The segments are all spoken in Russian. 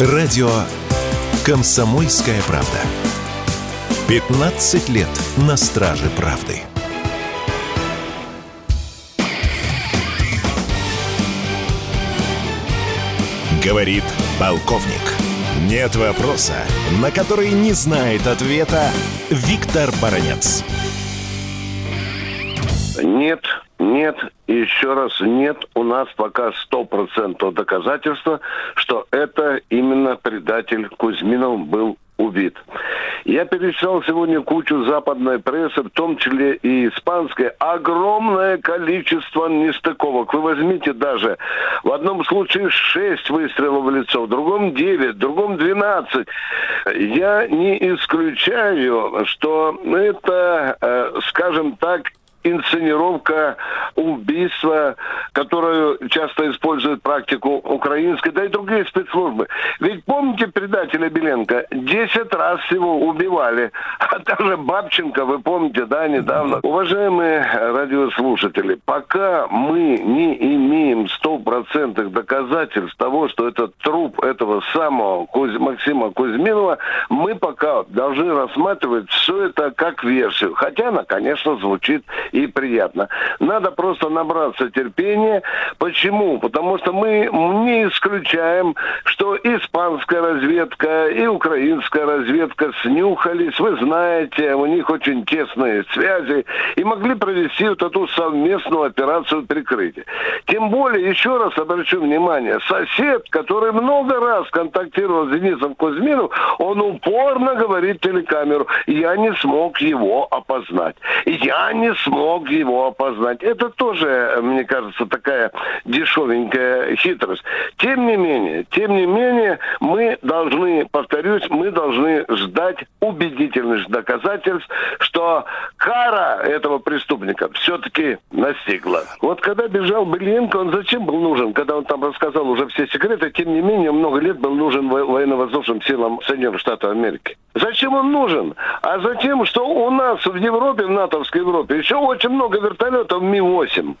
Радио «Комсомольская правда». 15 лет на страже правды. Говорит полковник. Нет вопроса, на который не знает ответа Виктор Баранец. Нет, нет, еще раз нет, у нас пока стопроцентного доказательства, что это именно предатель Кузьминов был убит. Я перечитал сегодня кучу западной прессы, в том числе и испанской, огромное количество нестыковок. Вы возьмите даже в одном случае 6 выстрелов в лицо, в другом 9, в другом 12. Я не исключаю, что это, э, скажем так, инсценировка убийства, которую часто используют практику украинской, да и другие спецслужбы. Ведь помните предателя Беленко? Десять раз его убивали. А даже Бабченко, вы помните, да, недавно. Уважаемые радиослушатели, пока мы не имеем стопроцентных доказательств того, что это труп этого самого Куз... Максима Кузьминова, мы пока должны рассматривать все это как версию. Хотя она, конечно, звучит и приятно. Надо просто набраться терпения. Почему? Потому что мы не исключаем, что испанская разведка и украинская разведка снюхались. Вы знаете, у них очень тесные связи и могли провести вот эту совместную операцию прикрытия. Тем более, еще раз обращу внимание, сосед, который много раз контактировал с Денисом Кузьминовым, он упорно говорит телекамеру, я не смог его опознать. Я не смог смог его опознать. Это тоже, мне кажется, такая дешевенькая хитрость. Тем не менее, тем не менее, мы должны, повторюсь, мы должны ждать убедительных доказательств, что кара этого преступника все-таки настигла. Вот когда бежал Беленко, он зачем был нужен? Когда он там рассказал уже все секреты, тем не менее, много лет был нужен военно-воздушным силам Соединенных Штатов Америки. Зачем он нужен? А затем, что у нас в Европе, в натовской Европе, еще очень много вертолетов Ми-8.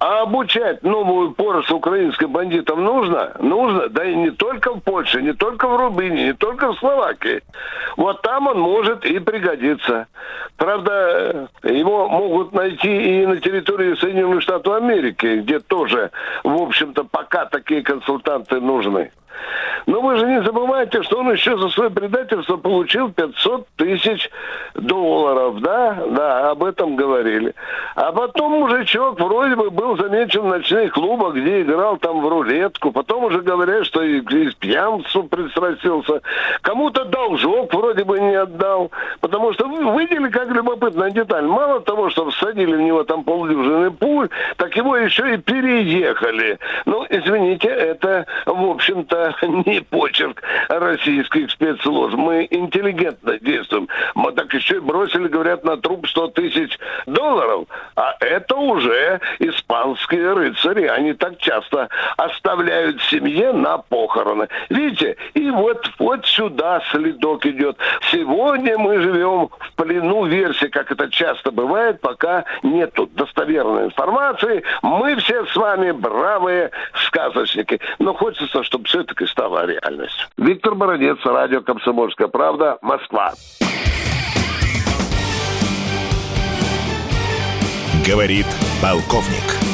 А обучать новую поросль украинским бандитам нужно? Нужно. Да и не только в Польше, не только в Рубине, не только в Словакии. Вот там он может и пригодиться. Правда, его могут найти и на территории Соединенных Штатов Америки, где тоже, в общем-то, пока такие консультанты нужны. Но вы же не забывайте, что он еще за свое предательство получил 500 тысяч долларов, да? Да, об этом говорили. А потом мужичок вроде бы был замечен в ночных клубах, где играл там в рулетку. Потом уже говорят, что и, и пьянцу пристрастился. Кому-то должок вроде бы не отдал. Потому что вы видели, как любопытная деталь. Мало того, что всадили в него там полдюжины пуль, так его еще и переехали. Ну, извините, это, в общем-то, не не почерк российских спецслужб. Мы интеллигентно действуем. Мы так еще и бросили, говорят, на труп 100 тысяч долларов. А это уже испанские рыцари. Они так часто оставляют семье на похороны. Видите? И вот, вот сюда следок идет. Сегодня мы живем в плену версии, как это часто бывает, пока нету достоверной информации. Мы все с вами бравые сказочники. Но хочется, чтобы все-таки стало реальность. Виктор Бородец, радио «Комсомольская правда», Москва. Говорит полковник.